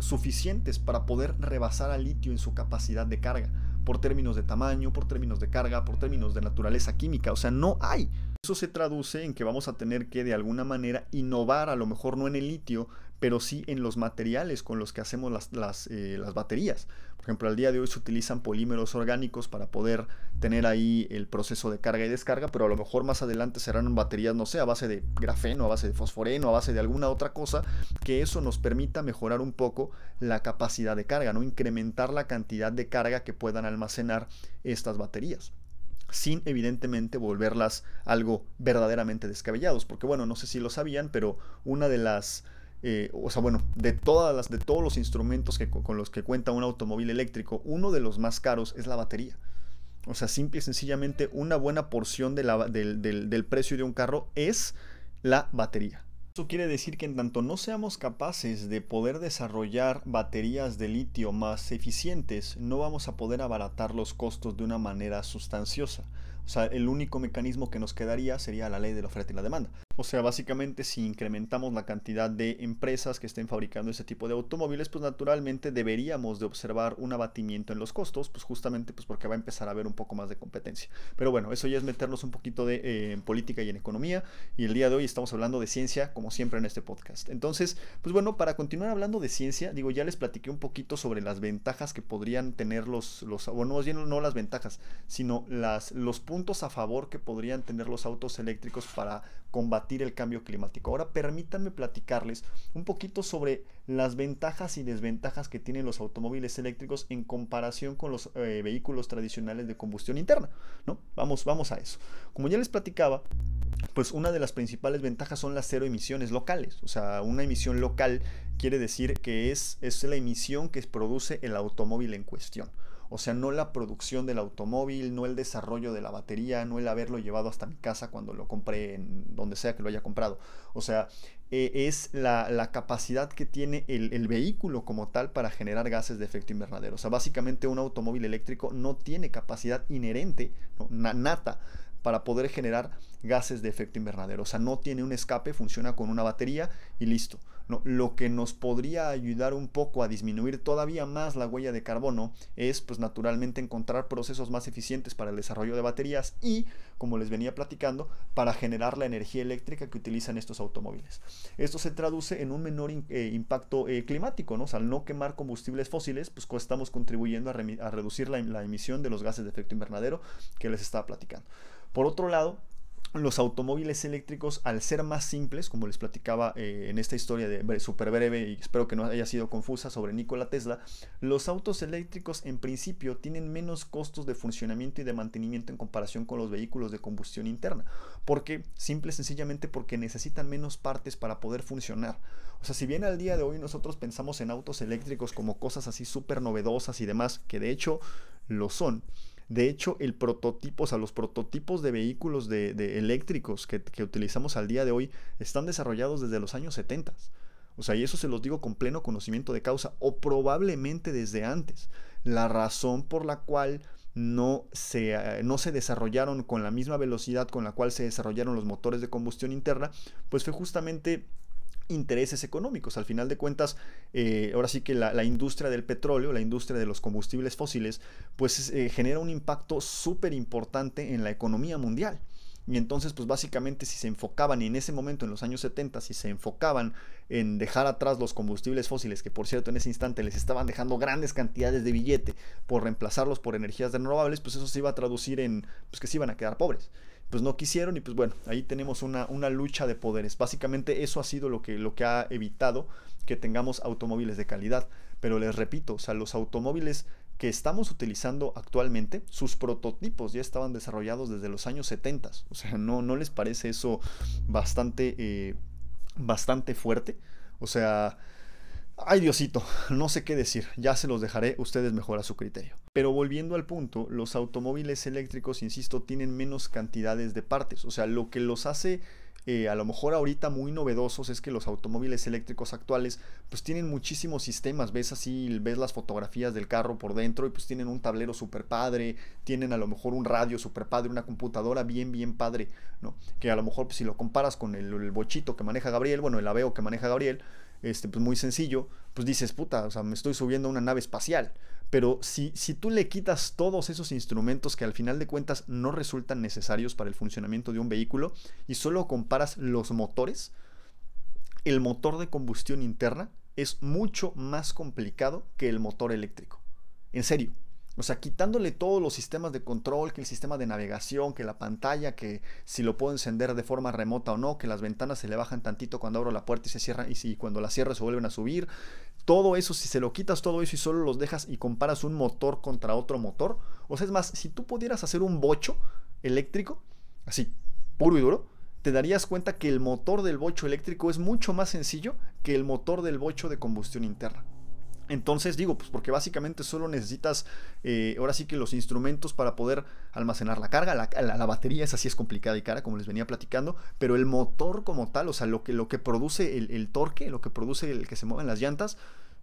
suficientes para poder rebasar al litio en su capacidad de carga, por términos de tamaño, por términos de carga, por términos de naturaleza química, o sea, no hay. Eso se traduce en que vamos a tener que de alguna manera innovar, a lo mejor no en el litio, pero sí en los materiales con los que hacemos las, las, eh, las baterías. Por ejemplo, al día de hoy se utilizan polímeros orgánicos para poder tener ahí el proceso de carga y descarga, pero a lo mejor más adelante serán baterías, no sé, a base de grafeno, a base de fosforeno, a base de alguna otra cosa, que eso nos permita mejorar un poco la capacidad de carga, no incrementar la cantidad de carga que puedan almacenar estas baterías sin evidentemente volverlas algo verdaderamente descabellados, porque bueno, no sé si lo sabían, pero una de las eh, o sea, bueno, de, todas las, de todos los instrumentos que, con los que cuenta un automóvil eléctrico, uno de los más caros es la batería. O sea, simple y sencillamente una buena porción del, del precio de un carro es la batería. Eso quiere decir que en tanto no seamos capaces de poder desarrollar baterías de litio más eficientes, no vamos a poder abaratar los costos de una manera sustanciosa. O sea, el único mecanismo que nos quedaría sería la ley de la oferta y la demanda. O sea, básicamente si incrementamos la cantidad de empresas que estén fabricando ese tipo de automóviles, pues naturalmente deberíamos de observar un abatimiento en los costos, pues justamente pues porque va a empezar a haber un poco más de competencia. Pero bueno, eso ya es meternos un poquito de, eh, en política y en economía y el día de hoy estamos hablando de ciencia como siempre en este podcast. Entonces, pues bueno, para continuar hablando de ciencia, digo, ya les platiqué un poquito sobre las ventajas que podrían tener los, los bueno, bien no las ventajas, sino las, los puntos a favor que podrían tener los autos eléctricos para combatir el cambio climático. Ahora permítanme platicarles un poquito sobre las ventajas y desventajas que tienen los automóviles eléctricos en comparación con los eh, vehículos tradicionales de combustión interna. ¿no? Vamos, vamos a eso. Como ya les platicaba, pues una de las principales ventajas son las cero emisiones locales. O sea, una emisión local quiere decir que es, es la emisión que produce el automóvil en cuestión. O sea, no la producción del automóvil, no el desarrollo de la batería, no el haberlo llevado hasta mi casa cuando lo compré en donde sea que lo haya comprado. O sea, eh, es la, capacidad que tiene el, vehículo como tal para generar gases de efecto invernadero. O sea, básicamente un automóvil eléctrico no tiene capacidad inherente, nata, para poder generar gases de efecto invernadero. O sea, no tiene un escape, funciona con una batería y listo. Lo que nos podría ayudar un poco a disminuir todavía más la huella de carbono es pues naturalmente encontrar procesos más eficientes para el desarrollo de baterías y, como les venía platicando, para generar la energía eléctrica que utilizan estos automóviles. Esto se traduce en un menor eh, impacto eh, climático, ¿no? O sea, al no quemar combustibles fósiles, pues estamos contribuyendo a, reducir la, la emisión de los gases de efecto invernadero que les estaba platicando. Por otro lado, los automóviles eléctricos, al ser más simples, como les platicaba eh, en esta historia de súper breve y espero que no haya sido confusa sobre Nikola Tesla, los autos eléctricos en principio tienen menos costos de funcionamiento y de mantenimiento en comparación con los vehículos de combustión interna. porque Simple sencillamente porque necesitan menos partes para poder funcionar. O sea, si bien al día de hoy nosotros pensamos en autos eléctricos como cosas así súper novedosas y demás, que de hecho lo son, de hecho, el prototipo, o sea, los prototipos de vehículos de, eléctricos que, utilizamos al día de hoy están desarrollados desde los años 70. O sea, y eso se los digo con pleno conocimiento de causa, o probablemente desde antes. La razón por la cual no se, eh, no se desarrollaron con la misma velocidad con la cual se desarrollaron los motores de combustión interna, pues fue justamente intereses económicos. Al final de cuentas, eh, ahora sí que la, industria del petróleo, la industria de los combustibles fósiles, pues eh, genera un impacto súper importante en la economía mundial. Y entonces, pues básicamente si se enfocaban, y en ese momento, en los años 70, si se enfocaban en dejar atrás los combustibles fósiles, que por cierto en ese instante les estaban dejando grandes cantidades de billete por reemplazarlos por energías renovables, pues eso se iba a traducir en pues, que se iban a quedar pobres pues no quisieron y pues bueno, ahí tenemos una, una lucha de poderes. Básicamente eso ha sido lo que, lo que ha evitado que tengamos automóviles de calidad. Pero les repito, o sea, los automóviles que estamos utilizando actualmente, sus prototipos ya estaban desarrollados desde los años 70. O sea, no, no les parece eso bastante, eh, bastante fuerte. O sea, Ay Diosito, no sé qué decir, ya se los dejaré, ustedes mejor a su criterio. Pero volviendo al punto, los automóviles eléctricos, insisto, tienen menos cantidades de partes, o sea, lo que los hace eh, a lo mejor ahorita muy novedosos es que los automóviles eléctricos actuales pues tienen muchísimos sistemas, ves así, ves las fotografías del carro por dentro y pues tienen un tablero super padre, tienen a lo mejor un radio super padre, una computadora bien bien padre, ¿no? Que a lo mejor pues, si lo comparas con el, el bochito que maneja Gabriel, bueno, el Aveo que maneja Gabriel, este, pues muy sencillo, pues dices, puta, o sea, me estoy subiendo a una nave espacial. Pero si, si tú le quitas todos esos instrumentos que al final de cuentas no resultan necesarios para el funcionamiento de un vehículo y solo comparas los motores, el motor de combustión interna es mucho más complicado que el motor eléctrico. En serio. O sea, quitándole todos los sistemas de control, que el sistema de navegación, que la pantalla, que si lo puedo encender de forma remota o no, que las ventanas se le bajan tantito cuando abro la puerta y se cierran, y si cuando la cierro se vuelven a subir. Todo eso, si se lo quitas todo eso y solo los dejas y comparas un motor contra otro motor, o sea, es más, si tú pudieras hacer un bocho eléctrico, así, puro y duro, te darías cuenta que el motor del bocho eléctrico es mucho más sencillo que el motor del bocho de combustión interna. Entonces digo, pues porque básicamente solo necesitas eh, ahora sí que los instrumentos para poder almacenar la carga. La, batería es así es complicada y cara, como les venía platicando, pero el motor como tal, o sea, lo que, lo que produce el, el torque, lo que produce el que se mueven las llantas,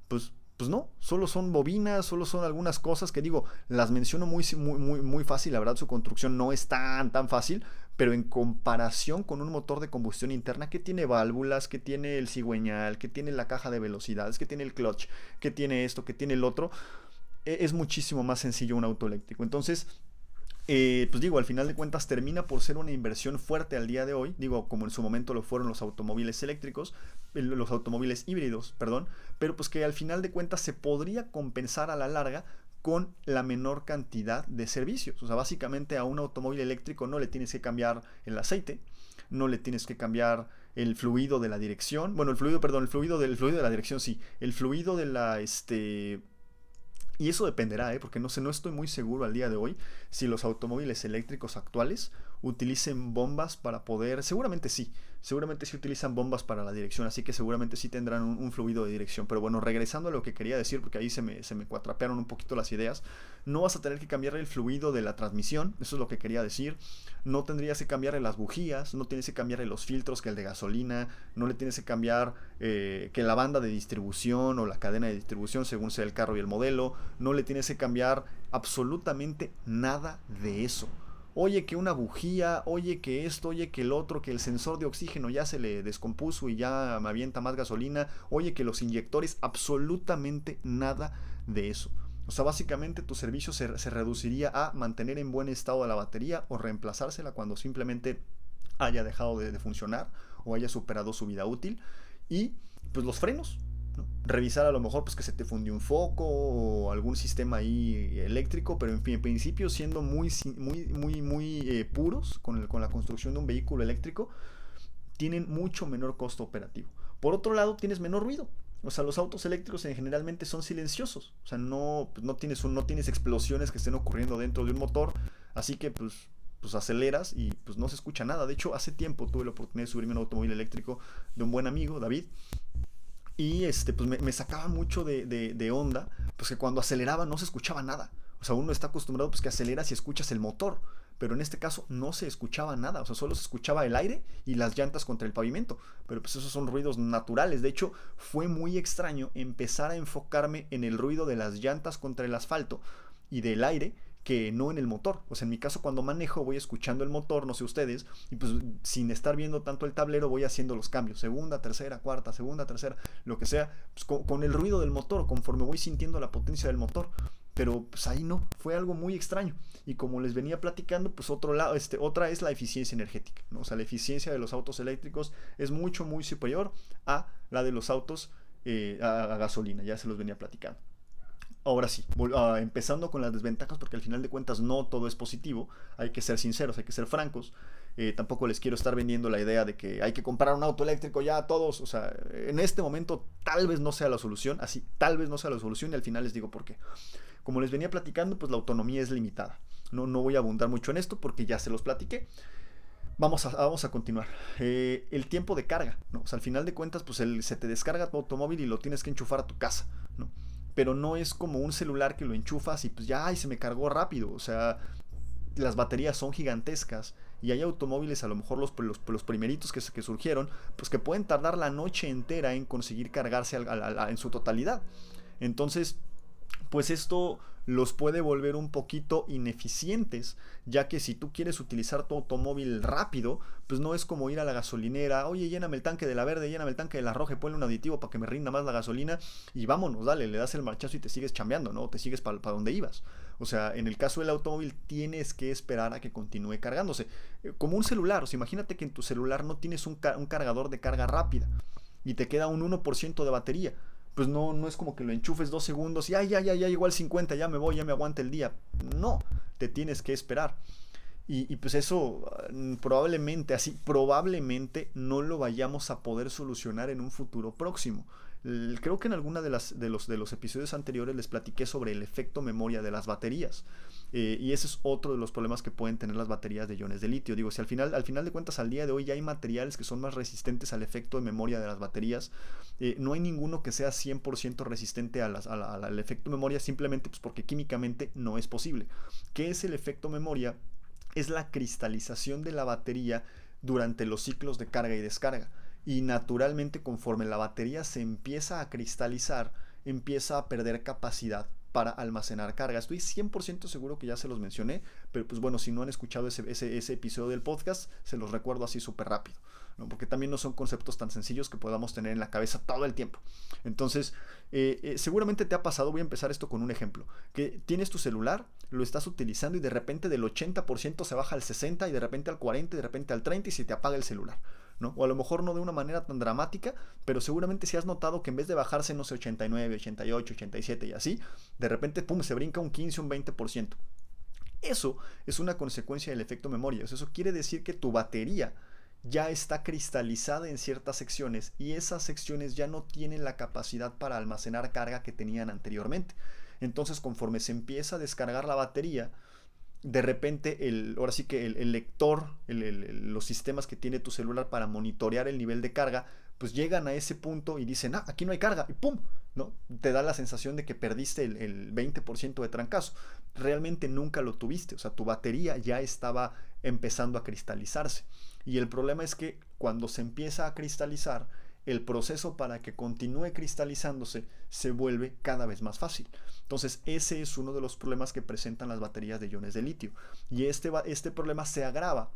pues pues no, solo son bobinas, solo son algunas cosas que digo, las menciono muy, muy, muy, muy fácil, la verdad su construcción no es tan, tan fácil, pero en comparación con un motor de combustión interna que tiene válvulas, que tiene el cigüeñal, que tiene la caja de velocidades, que tiene el clutch, que tiene esto, que tiene el otro, e, es muchísimo más sencillo un auto eléctrico. Entonces, eh, pues digo, al final de cuentas termina por ser una inversión fuerte al día de hoy, digo, como en su momento lo fueron los automóviles eléctricos, los automóviles híbridos, perdón, pero pues que al final de cuentas se podría compensar a la larga con la menor cantidad de servicios. O sea, básicamente a un automóvil eléctrico no le tienes que cambiar el aceite, no le tienes que cambiar el fluido de la dirección, bueno, el fluido, perdón, el fluido del fluido de la dirección sí, el fluido de la este y eso dependerá, ¿eh? porque no sé, no estoy muy seguro al día de hoy si los automóviles eléctricos actuales utilicen bombas para poder, seguramente sí, seguramente sí utilizan bombas para la dirección, así que seguramente sí tendrán un, fluido de dirección. Pero bueno, regresando a lo que quería decir, porque ahí se me, se me cuatrapearon un poquito las ideas, no vas a tener que cambiar el fluido de la transmisión, eso es lo que quería decir. No tendrías que cambiarle las bujías, no tienes que cambiarle los filtros que el de gasolina, no le tienes que cambiar eh, que la banda de distribución o la cadena de distribución según sea el carro y el modelo, no le tienes que cambiar absolutamente nada de eso oye que una bujía, oye que esto, oye que el otro, que el sensor de oxígeno ya se le descompuso y ya me avienta más gasolina, oye que los inyectores, absolutamente nada de eso. O sea, básicamente tu servicio se, reduciría a mantener en buen estado la batería o reemplazársela cuando simplemente haya dejado de funcionar o haya superado su vida útil. Y pues los frenos, Revisar a lo mejor pues que se te fundió un foco o algún sistema ahí eléctrico, pero en, fin, en principio siendo muy, muy, muy, muy eh, puros con, con la construcción de un vehículo eléctrico, tienen mucho menor costo operativo. Por otro lado, tienes menor ruido. O sea, los autos eléctricos en generalmente son silenciosos. O sea, no, pues, no, tienes no tienes explosiones que estén ocurriendo dentro de un motor. Así que pues, pues aceleras y pues no se escucha nada. De hecho, hace tiempo tuve la oportunidad de subirme un automóvil eléctrico de un buen amigo, David. Y este, pues me, sacaba mucho de, onda, pues que cuando aceleraba no se escuchaba nada. O sea, uno está acostumbrado pues que aceleras y escuchas el motor, pero en este caso no se escuchaba nada, o sea, solo se escuchaba el aire y las llantas contra el pavimento, pero pues esos son ruidos naturales, de hecho fue muy extraño empezar a enfocarme en el ruido de las llantas contra el asfalto y del aire que no en el motor. O sea, en mi caso cuando manejo voy escuchando el motor, no sé ustedes, y pues sin estar viendo tanto el tablero voy haciendo los cambios, segunda, tercera, cuarta, segunda, tercera, lo que sea, pues con, el ruido del motor, conforme voy sintiendo la potencia del motor. Pero pues ahí no, fue algo muy extraño. Y como les venía platicando, pues otro lado, este, otra es la eficiencia energética. ¿no? O sea, la eficiencia de los autos eléctricos es mucho, muy superior a la de los autos eh, a gasolina, ya se los venía platicando. Ahora sí, ah, empezando con las desventajas, porque al final de cuentas no todo es positivo, hay que ser sinceros, hay que ser francos. Eh, tampoco les quiero estar vendiendo la idea de que hay que comprar un auto eléctrico ya a todos. O sea, en este momento tal vez no sea la solución, así tal vez no sea la solución y al final les digo por qué. Como les venía platicando, pues la autonomía es limitada. No, no voy a abundar mucho en esto porque ya se los platiqué. Vamos a, vamos a continuar. Eh, el tiempo de carga. O sea, al final de cuentas, pues se te descarga tu automóvil y lo tienes que enchufar a tu casa, ¿no? Pero no es como un celular que lo enchufas y pues ya, ay, se me cargó rápido. O sea, las baterías son gigantescas y hay automóviles, a lo mejor los, los, primeritos que, que, surgieron, pues que pueden tardar la noche entera en conseguir cargarse en su totalidad. Entonces, pues esto los puede volver un poquito ineficientes, ya que si tú quieres utilizar tu automóvil rápido, pues no es como ir a la gasolinera, oye, lléname el tanque de la verde, lléname el tanque de la roja, ponle un aditivo para que me rinda más la gasolina y vámonos, dale, le das el marchazo y te sigues chambeando, ¿no? Te sigues para donde ibas. O sea, en el caso del automóvil tienes que esperar a que continúe cargándose. Eh, como un celular, o sea, imagínate que en tu celular no tienes un, un cargador de carga rápida. y te queda un 1% de batería. Pues no, no es como que lo enchufes dos segundos y ya, ya, ya, ya llegó al 50, ya me voy, ya me aguanta el día. No, te tienes que esperar. Y, pues eso mm, probablemente, así, probablemente no lo vayamos a poder solucionar en un futuro próximo. Creo que en alguna de, las, de, los, de los episodios anteriores les platiqué sobre el efecto memoria de las baterías. Eh, y ese es otro de los problemas que pueden tener las baterías de iones de litio. Digo, si al final, al final de cuentas al día de hoy ya hay materiales que son más resistentes al efecto de memoria de las baterías, eh, no hay ninguno que sea 100% resistente al efecto memoria simplemente pues, porque químicamente no es posible. ¿Qué es el efecto memoria? es la cristalización de la batería durante los ciclos de carga y descarga. Y naturalmente conforme la batería se empieza a cristalizar, empieza a perder capacidad para almacenar carga. Estoy 100% seguro que ya se los mencioné, pero pues bueno, si no han escuchado ese, ese episodio del podcast, se los recuerdo así súper rápido porque también no son conceptos tan sencillos que podamos tener en la cabeza todo el tiempo. Entonces, eh, eh, seguramente te ha pasado, voy a empezar esto con un ejemplo, que tienes tu celular, lo estás utilizando y de repente del 80% se baja al 60% y de repente al 40% y de repente al 30% y se te apaga el celular. O a lo mejor no de una manera tan dramática, pero seguramente si has notado que en vez de bajarse, no sé, 89, 88, 87 y así, de repente, pum, se brinca un 15, un 20%. Eso es una consecuencia del efecto memoria. Eso quiere decir que tu batería ya está cristalizada en ciertas secciones y esas secciones ya no tienen la capacidad para almacenar carga que tenían anteriormente. Entonces conforme se empieza a descargar la batería, de repente el, ahora sí que el, lector, los sistemas que tiene tu celular para monitorear el nivel de carga, pues llegan a ese punto y dicen, ah, aquí no hay carga, y ¡pum! ¿no? Te da la sensación de que perdiste el, el 20% de trancazo. Realmente nunca lo tuviste, o sea, tu batería ya estaba empezando a cristalizarse. Y el problema es que cuando se empieza a cristalizar, el proceso para que continúe cristalizándose se vuelve cada vez más fácil. Entonces ese es uno de los problemas que presentan las baterías de iones de litio. Y este, este problema se agrava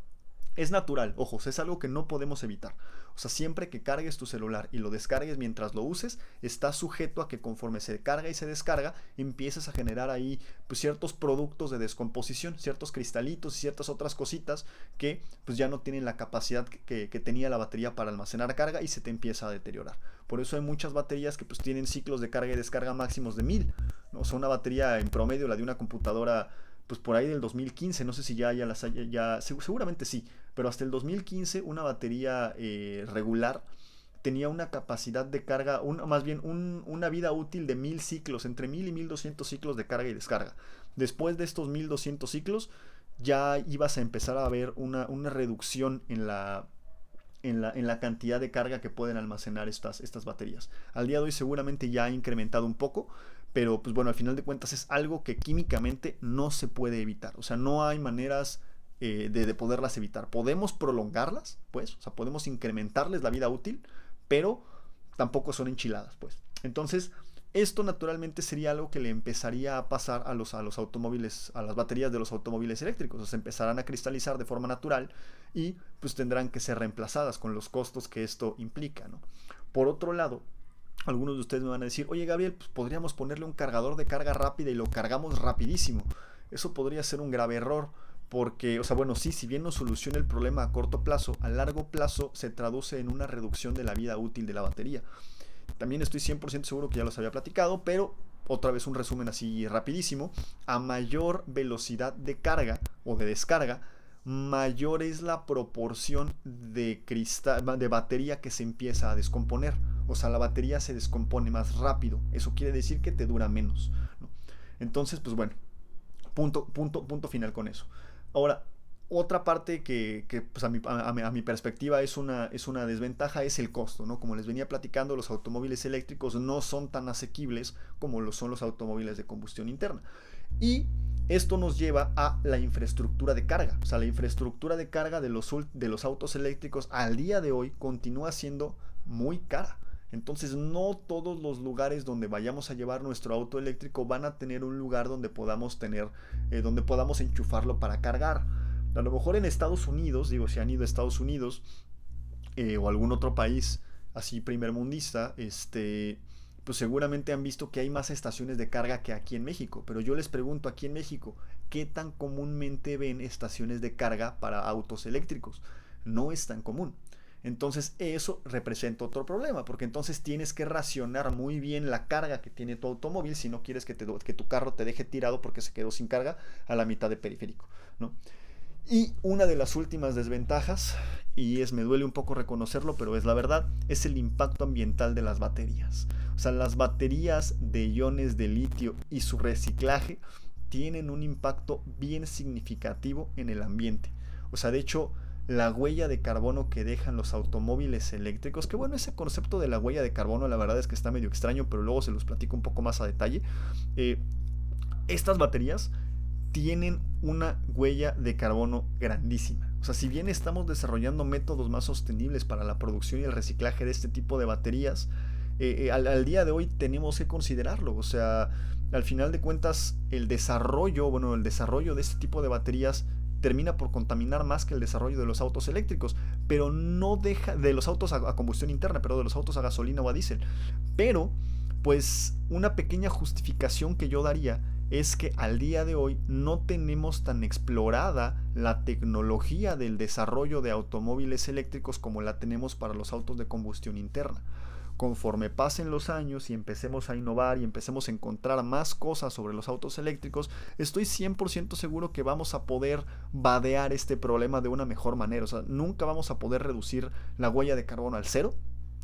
es natural, ojos, es algo que no podemos evitar. O sea, siempre que cargues tu celular y lo descargues mientras lo uses, está sujeto a que conforme se carga y se descarga, empieces a generar ahí pues, ciertos productos de descomposición, ciertos cristalitos y ciertas otras cositas que pues ya no tienen la capacidad que, tenía la batería para almacenar carga y se te empieza a deteriorar. Por eso hay muchas baterías que pues tienen ciclos de carga y descarga máximos de 1000. ¿no? O sea, una batería en promedio, la de una computadora pues por ahí del 2015, no sé si ya, ya las haya, ya, seguramente sí, pero hasta el 2015 una batería eh, regular tenía una capacidad de carga, más bien una vida útil de 1000 ciclos, entre 1000 y 1200 ciclos de carga y descarga. Después de estos 1200 ciclos, ya ibas a empezar a ver una, una reducción en la, en la, en la, cantidad de carga que pueden almacenar estas, estas baterías. Al día de hoy seguramente ya ha incrementado un poco, pero pues bueno, al final de cuentas es algo que químicamente no se puede evitar. O sea, no hay maneras eh, de, poderlas evitar. Podemos prolongarlas, pues, o sea, podemos incrementarles la vida útil, pero tampoco son enchiladas, pues. Entonces, esto naturalmente sería algo que le empezaría a pasar a los, a los automóviles, a las baterías de los automóviles eléctricos. O sea, empezarán a cristalizar de forma natural y pues tendrán que ser reemplazadas con los costos que esto implica, ¿no? Por otro lado, algunos de ustedes me van a decir, oye Gabriel, pues podríamos ponerle un cargador de carga rápida y lo cargamos rapidísimo. Eso podría ser un grave error porque, o sea, bueno, sí, si bien no soluciona el problema a corto plazo, a largo plazo se traduce en una reducción de la vida útil de la batería. También estoy 100% seguro que ya los había platicado, pero otra vez un resumen así rapidísimo. A mayor velocidad de carga o de descarga, mayor es la proporción de, cristal, de batería que se empieza a descomponer. O sea, la batería se descompone más rápido. Eso quiere decir que te dura menos. Entonces, pues bueno, punto, punto, punto final con eso. Ahora, otra parte que, pues a, mi, perspectiva es una, es una desventaja es el costo, ¿no? Como les venía platicando, los automóviles eléctricos no son tan asequibles como lo son los automóviles de combustión interna. Y esto nos lleva a la infraestructura de carga. O sea, la infraestructura de carga de los, de los autos eléctricos al día de hoy continúa siendo muy cara. Entonces no todos los lugares donde vayamos a llevar nuestro auto eléctrico van a tener un lugar donde podamos tener, eh, donde podamos enchufarlo para cargar. A lo mejor en Estados Unidos, digo, si han ido a Estados Unidos eh, o algún otro país así primermundista, este, pues seguramente han visto que hay más estaciones de carga que aquí en México. Pero yo les pregunto aquí en México, ¿qué tan comúnmente ven estaciones de carga para autos eléctricos? No es tan común. Entonces eso representa otro problema, porque entonces tienes que racionar muy bien la carga que tiene tu automóvil si no quieres que, que tu carro te deje tirado porque se quedó sin carga a la mitad de periférico. ¿no? Y una de las últimas desventajas, y es me duele un poco reconocerlo, pero es la verdad, es el impacto ambiental de las baterías. O sea, las baterías de iones de litio y su reciclaje tienen un impacto bien significativo en el ambiente. O sea, de hecho, la huella de carbono que dejan los automóviles eléctricos, que bueno, ese concepto de la huella de carbono la verdad es que está medio extraño, pero luego se los platico un poco más a detalle. Eh, estas baterías tienen una huella de carbono grandísima. O sea, si bien estamos desarrollando métodos más sostenibles para la producción y el reciclaje de este tipo de baterías, eh, eh, al, al, día de hoy tenemos que considerarlo. O sea, al final de cuentas, el desarrollo, bueno, el desarrollo de este tipo de baterías termina por contaminar más que el desarrollo de los autos eléctricos, pero no deja de los autos a, combustión interna, pero de los autos a gasolina o a diésel. Pero, pues, una pequeña justificación que yo daría es que al día de hoy no tenemos tan explorada la tecnología del desarrollo de automóviles eléctricos como la tenemos para los autos de combustión interna conforme pasen los años y empecemos a innovar y empecemos a encontrar más cosas sobre los autos eléctricos, estoy 100% seguro que vamos a poder vadear este problema de una mejor manera. O sea, nunca vamos a poder reducir la huella de carbono al cero.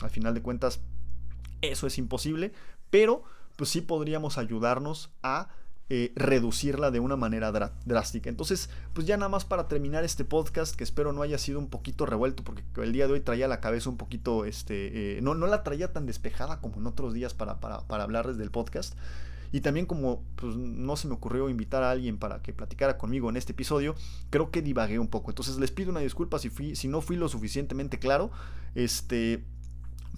Al final de cuentas, eso es imposible, pero pues sí podríamos ayudarnos a eh, reducirla de una manera drástica. Entonces, pues ya nada más para terminar este podcast, que espero no haya sido un poquito revuelto, porque el día de hoy traía la cabeza un poquito, este, eh, no, no la traía tan despejada como en otros días para, para, hablarles del podcast. Y también como pues, no se me ocurrió invitar a alguien para que platicara conmigo en este episodio, creo que divagué un poco. Entonces les pido una disculpa si, fui, si no fui lo suficientemente claro. Este,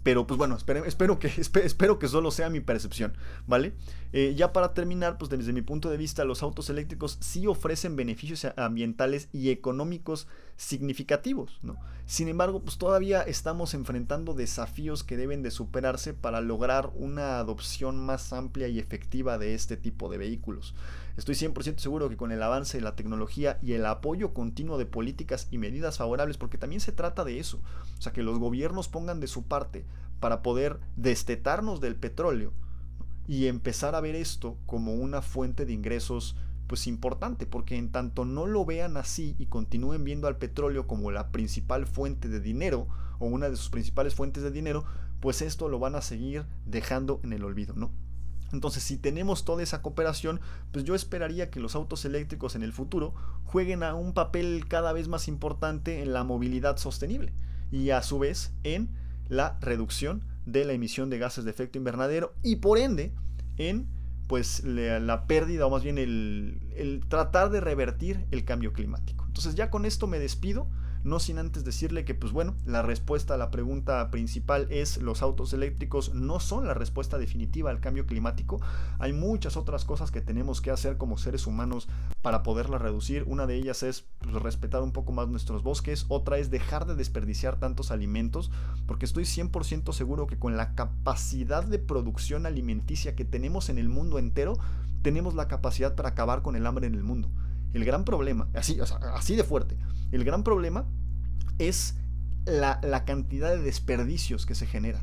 pero pues bueno, espero, espero, que, espero que solo sea mi percepción, ¿vale? Eh, ya para terminar, pues desde mi punto de vista, los autos eléctricos sí ofrecen beneficios ambientales y económicos significativos, ¿no? Sin embargo, pues todavía estamos enfrentando desafíos que deben de superarse para lograr una adopción más amplia y efectiva de este tipo de vehículos. Estoy 100% seguro que con el avance de la tecnología y el apoyo continuo de políticas y medidas favorables, porque también se trata de eso, o sea, que los gobiernos pongan de su parte para poder destetarnos del petróleo y empezar a ver esto como una fuente de ingresos pues importante, porque en tanto no lo vean así y continúen viendo al petróleo como la principal fuente de dinero o una de sus principales fuentes de dinero, pues esto lo van a seguir dejando en el olvido, ¿no? Entonces, si tenemos toda esa cooperación, pues yo esperaría que los autos eléctricos en el futuro jueguen a un papel cada vez más importante en la movilidad sostenible y a su vez en la reducción de la emisión de gases de efecto invernadero y por ende en pues la, pérdida o más bien el, el tratar de revertir el cambio climático. Entonces ya con esto me despido no sin antes decirle que pues bueno, la respuesta a la pregunta principal es los autos eléctricos no son la respuesta definitiva al cambio climático, hay muchas otras cosas que tenemos que hacer como seres humanos para poderla reducir, una de ellas es pues, respetar un poco más nuestros bosques, otra es dejar de desperdiciar tantos alimentos, porque estoy 100% seguro que con la capacidad de producción alimenticia que tenemos en el mundo entero, tenemos la capacidad para acabar con el hambre en el mundo. El gran problema, así, así de fuerte, el gran problema es la, cantidad de desperdicios que se generan.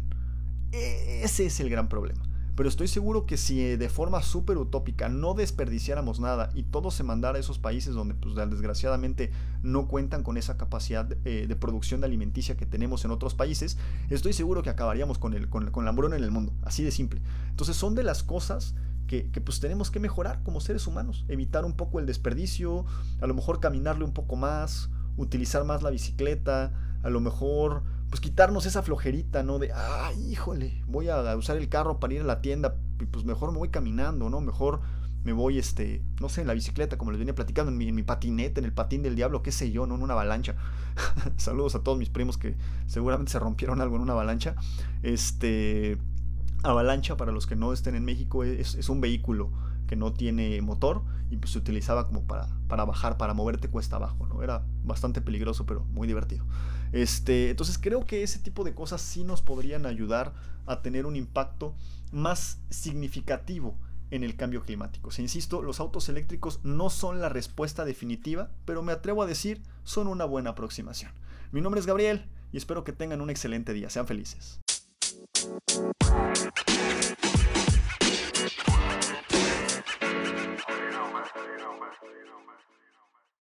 E, ese es el gran problema. Pero estoy seguro que si de forma súper utópica no desperdiciáramos nada y todo se mandara a esos países donde pues, desgraciadamente no cuentan con esa capacidad eh, de producción de alimenticia que tenemos en otros países, estoy seguro que acabaríamos con, el, con, con la hambruna en el mundo. Así de simple. Entonces son de las cosas que, pues tenemos que mejorar como seres humanos, evitar un poco el desperdicio, a lo mejor caminarle un poco más, utilizar más la bicicleta, a lo mejor pues quitarnos esa flojerita, ¿no? De, ay, híjole, voy a usar el carro para ir a la tienda, pues mejor me voy caminando, ¿no? Mejor me voy, este, no sé, en la bicicleta, como les venía platicando, en mi, en mi patinete, en el patín del diablo, qué sé yo, ¿no? En una avalancha. Saludos a todos mis primos que seguramente se rompieron algo en una avalancha. Este, Avalancha, para los que no estén en México, es, un vehículo que no tiene motor y pues se utilizaba como para, para bajar, para moverte cuesta abajo, ¿no? Era bastante peligroso, pero muy divertido. Este, entonces creo que ese tipo de cosas sí nos podrían ayudar a tener un impacto más significativo en el cambio climático. Si insisto, los autos eléctricos no son la respuesta definitiva, pero me atrevo a decir son una buena aproximación. Mi nombre es Gabriel y espero que tengan un excelente día. Sean felices. Musik